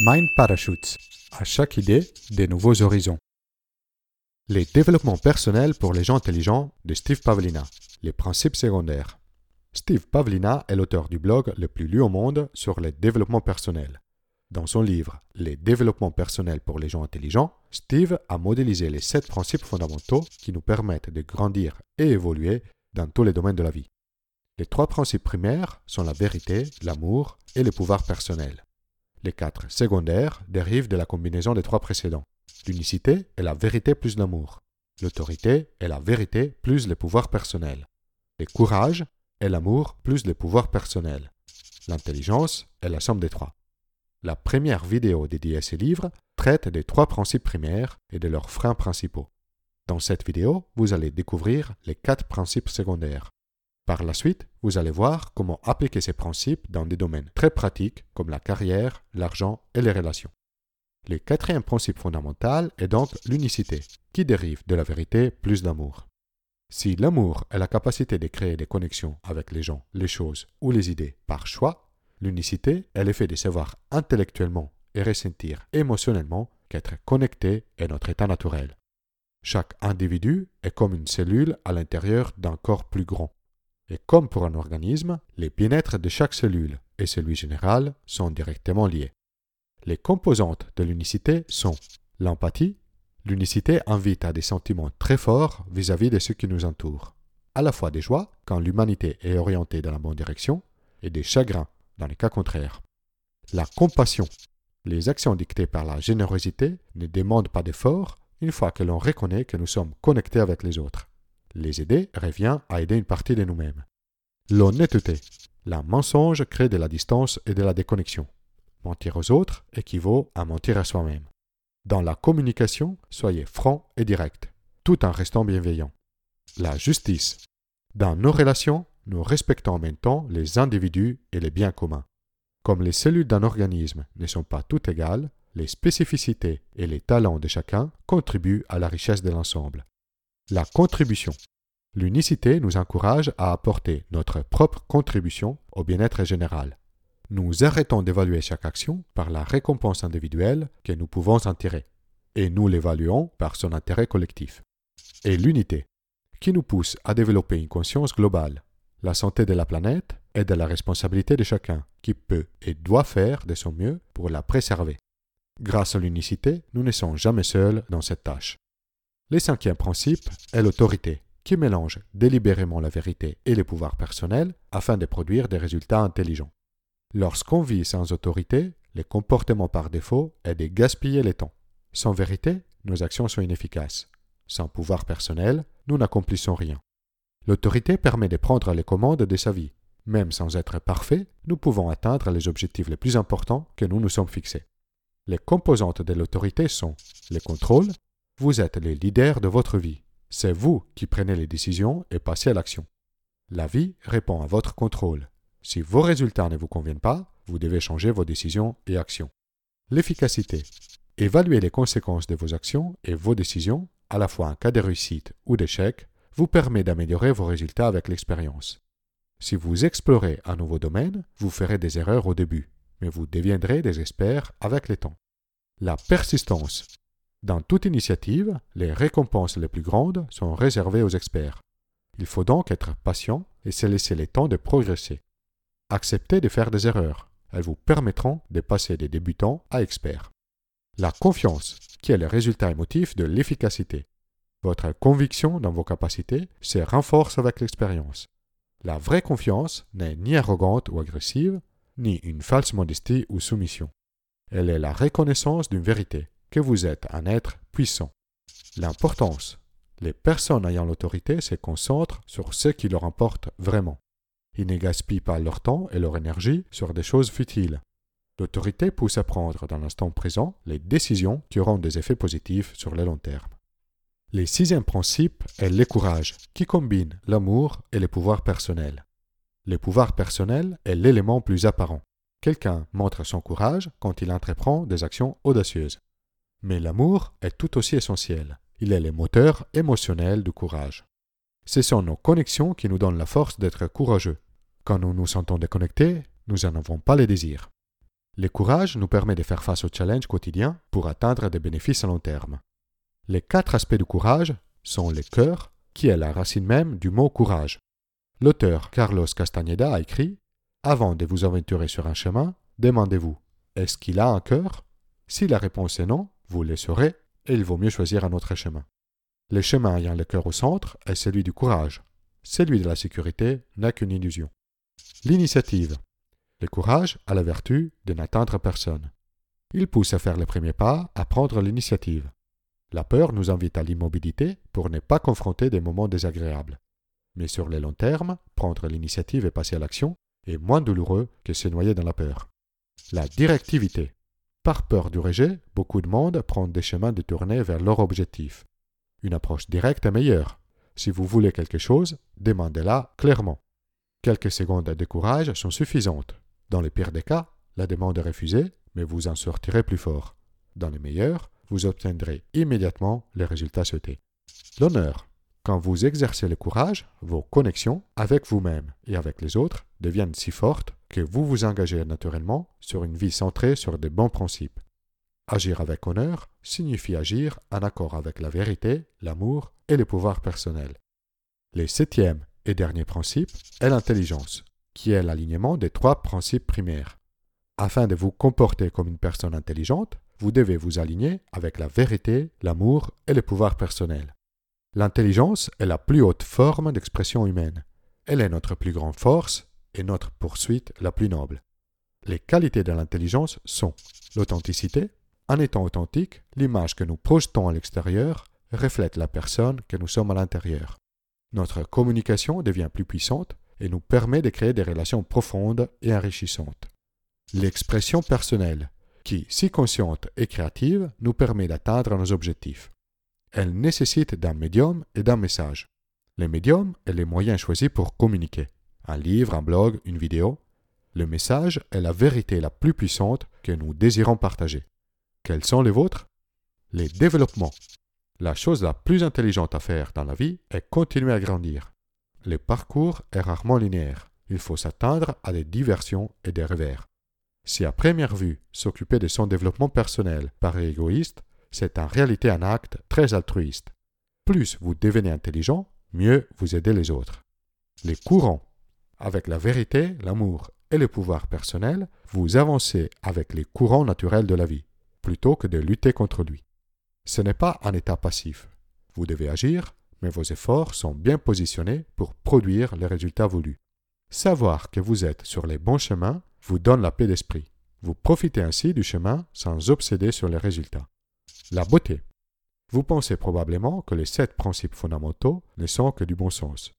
Mind Parachutes. À chaque idée, des nouveaux horizons. Les développements personnels pour les gens intelligents de Steve Pavlina. Les principes secondaires. Steve Pavlina est l'auteur du blog le plus lu au monde sur les développements personnels. Dans son livre Les développements personnels pour les gens intelligents, Steve a modélisé les sept principes fondamentaux qui nous permettent de grandir et évoluer dans tous les domaines de la vie. Les trois principes primaires sont la vérité, l'amour et le pouvoir personnel. Les quatre secondaires dérivent de la combinaison des trois précédents. L'unicité est la vérité plus l'amour. L'autorité est la vérité plus le pouvoir personnel. Le courage est l'amour plus le pouvoir personnel. L'intelligence est la somme des trois. La première vidéo dédiée à ces livres traite des trois principes primaires et de leurs freins principaux. Dans cette vidéo, vous allez découvrir les quatre principes secondaires. Par la suite, vous allez voir comment appliquer ces principes dans des domaines très pratiques comme la carrière, l'argent et les relations. Le quatrième principe fondamental est donc l'unicité, qui dérive de la vérité plus d'amour. Si l'amour est la capacité de créer des connexions avec les gens, les choses ou les idées par choix, l'unicité est l'effet de savoir intellectuellement et ressentir émotionnellement qu'être connecté est notre état naturel. Chaque individu est comme une cellule à l'intérieur d'un corps plus grand. Et comme pour un organisme, les bien-être de chaque cellule et celui général sont directement liés. Les composantes de l'unicité sont l'empathie. L'unicité invite à des sentiments très forts vis-à-vis de ceux qui nous entourent, à la fois des joies quand l'humanité est orientée dans la bonne direction et des chagrins dans les cas contraires. La compassion. Les actions dictées par la générosité ne demandent pas d'effort une fois que l'on reconnaît que nous sommes connectés avec les autres. Les aider revient à aider une partie de nous-mêmes. L'honnêteté. La mensonge crée de la distance et de la déconnexion. Mentir aux autres équivaut à mentir à soi-même. Dans la communication, soyez franc et direct, tout en restant bienveillant. La justice. Dans nos relations, nous respectons en même temps les individus et les biens communs. Comme les cellules d'un organisme ne sont pas toutes égales, les spécificités et les talents de chacun contribuent à la richesse de l'ensemble. La contribution. L'unicité nous encourage à apporter notre propre contribution au bien-être général. Nous arrêtons d'évaluer chaque action par la récompense individuelle que nous pouvons en tirer, et nous l'évaluons par son intérêt collectif. Et l'unité, qui nous pousse à développer une conscience globale. La santé de la planète est de la responsabilité de chacun, qui peut et doit faire de son mieux pour la préserver. Grâce à l'unicité, nous ne sommes jamais seuls dans cette tâche. Le cinquième principe est l'autorité, qui mélange délibérément la vérité et les pouvoirs personnels afin de produire des résultats intelligents. Lorsqu'on vit sans autorité, le comportement par défaut est de gaspiller le temps. Sans vérité, nos actions sont inefficaces. Sans pouvoir personnel, nous n'accomplissons rien. L'autorité permet de prendre les commandes de sa vie. Même sans être parfait, nous pouvons atteindre les objectifs les plus importants que nous nous sommes fixés. Les composantes de l'autorité sont le contrôle, vous êtes les leaders de votre vie. C'est vous qui prenez les décisions et passez à l'action. La vie répond à votre contrôle. Si vos résultats ne vous conviennent pas, vous devez changer vos décisions et actions. L'efficacité. Évaluer les conséquences de vos actions et vos décisions, à la fois en cas de réussite ou d'échec, vous permet d'améliorer vos résultats avec l'expérience. Si vous explorez un nouveau domaine, vous ferez des erreurs au début, mais vous deviendrez des experts avec le temps. La persistance. Dans toute initiative, les récompenses les plus grandes sont réservées aux experts. Il faut donc être patient et se laisser le temps de progresser. Acceptez de faire des erreurs. Elles vous permettront de passer des débutants à experts. La confiance, qui est le résultat émotif de l'efficacité. Votre conviction dans vos capacités se renforce avec l'expérience. La vraie confiance n'est ni arrogante ou agressive, ni une false modestie ou soumission. Elle est la reconnaissance d'une vérité, que vous êtes un être puissant. L'importance. Les personnes ayant l'autorité se concentrent sur ce qui leur importe vraiment. Ils ne gaspillent pas leur temps et leur énergie sur des choses futiles. L'autorité pousse à prendre dans l'instant présent les décisions qui auront des effets positifs sur le long terme. Le sixième principe est le courage, qui combine l'amour et le pouvoir personnel. Le pouvoir personnel est l'élément plus apparent. Quelqu'un montre son courage quand il entreprend des actions audacieuses. Mais l'amour est tout aussi essentiel. Il est le moteur émotionnel du courage. Ce sont nos connexions qui nous donnent la force d'être courageux. Quand nous nous sentons déconnectés, nous n'en avons pas le désir. Le courage nous permet de faire face aux challenges quotidiens pour atteindre des bénéfices à long terme. Les quatre aspects du courage sont le cœur, qui est la racine même du mot courage. L'auteur Carlos Castañeda a écrit Avant de vous aventurer sur un chemin, demandez-vous Est-ce qu'il a un cœur? Si la réponse est non, vous le saurez et il vaut mieux choisir un autre chemin. Le chemin ayant le cœur au centre est celui du courage. Celui de la sécurité n'a qu'une illusion. L'initiative. Le courage a la vertu de n'atteindre personne. Il pousse à faire le premier pas, à prendre l'initiative. La peur nous invite à l'immobilité pour ne pas confronter des moments désagréables. Mais sur le long terme, prendre l'initiative et passer à l'action est moins douloureux que se noyer dans la peur. La directivité. Par peur du rejet, beaucoup de monde prend des chemins détournés vers leur objectif. Une approche directe est meilleure. Si vous voulez quelque chose, demandez-la clairement. Quelques secondes de courage sont suffisantes. Dans les pires des cas, la demande est refusée, mais vous en sortirez plus fort. Dans les meilleurs, vous obtiendrez immédiatement les résultats souhaités. L'honneur. Quand vous exercez le courage, vos connexions avec vous-même et avec les autres deviennent si fortes que vous vous engagez naturellement sur une vie centrée sur des bons principes. Agir avec honneur signifie agir en accord avec la vérité, l'amour et le pouvoir personnel. Le septième et dernier principe est l'intelligence, qui est l'alignement des trois principes primaires. Afin de vous comporter comme une personne intelligente, vous devez vous aligner avec la vérité, l'amour et le pouvoir personnel. L'intelligence est la plus haute forme d'expression humaine. Elle est notre plus grande force et notre poursuite la plus noble. Les qualités de l'intelligence sont l'authenticité, en étant authentique, l'image que nous projetons à l'extérieur reflète la personne que nous sommes à l'intérieur. Notre communication devient plus puissante et nous permet de créer des relations profondes et enrichissantes. L'expression personnelle, qui, si consciente et créative, nous permet d'atteindre nos objectifs. Elle nécessite d'un médium et d'un message. Le médium est le moyen choisi pour communiquer. Un livre, un blog, une vidéo. Le message est la vérité la plus puissante que nous désirons partager. Quels sont les vôtres? Les développements. La chose la plus intelligente à faire dans la vie est continuer à grandir. Le parcours est rarement linéaire. Il faut s'attendre à des diversions et des revers. Si à première vue, s'occuper de son développement personnel paraît égoïste, c'est en réalité un acte très altruiste. Plus vous devenez intelligent, mieux vous aidez les autres. Les courants. Avec la vérité, l'amour et le pouvoir personnel, vous avancez avec les courants naturels de la vie plutôt que de lutter contre lui. Ce n'est pas un état passif. Vous devez agir, mais vos efforts sont bien positionnés pour produire les résultats voulus. Savoir que vous êtes sur les bons chemins vous donne la paix d'esprit. Vous profitez ainsi du chemin sans obséder sur les résultats. La beauté. Vous pensez probablement que les sept principes fondamentaux ne sont que du bon sens.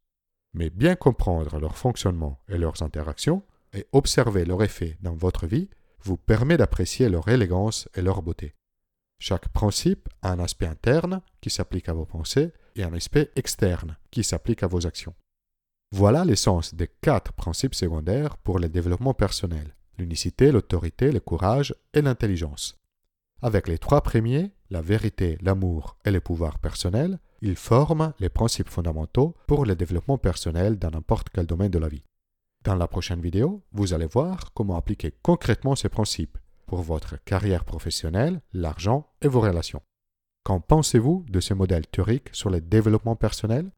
Mais bien comprendre leur fonctionnement et leurs interactions et observer leur effet dans votre vie vous permet d'apprécier leur élégance et leur beauté. Chaque principe a un aspect interne qui s'applique à vos pensées et un aspect externe qui s'applique à vos actions. Voilà l'essence des quatre principes secondaires pour le développement personnel l'unicité, l'autorité, le courage et l'intelligence. Avec les trois premiers, la vérité, l'amour et le pouvoir personnel, ils forment les principes fondamentaux pour le développement personnel dans n'importe quel domaine de la vie. Dans la prochaine vidéo, vous allez voir comment appliquer concrètement ces principes pour votre carrière professionnelle, l'argent et vos relations. Qu'en pensez-vous de ce modèle théorique sur le développement personnel?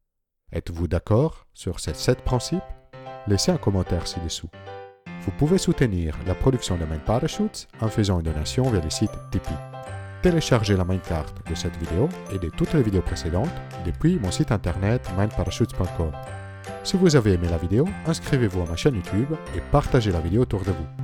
Êtes-vous d'accord sur ces sept principes? Laissez un commentaire ci-dessous. Vous pouvez soutenir la production de Mind Parachutes en faisant une donation via le site Tipeee. Téléchargez la carte de cette vidéo et de toutes les vidéos précédentes depuis mon site internet mindparachutes.com. Si vous avez aimé la vidéo, inscrivez-vous à ma chaîne YouTube et partagez la vidéo autour de vous.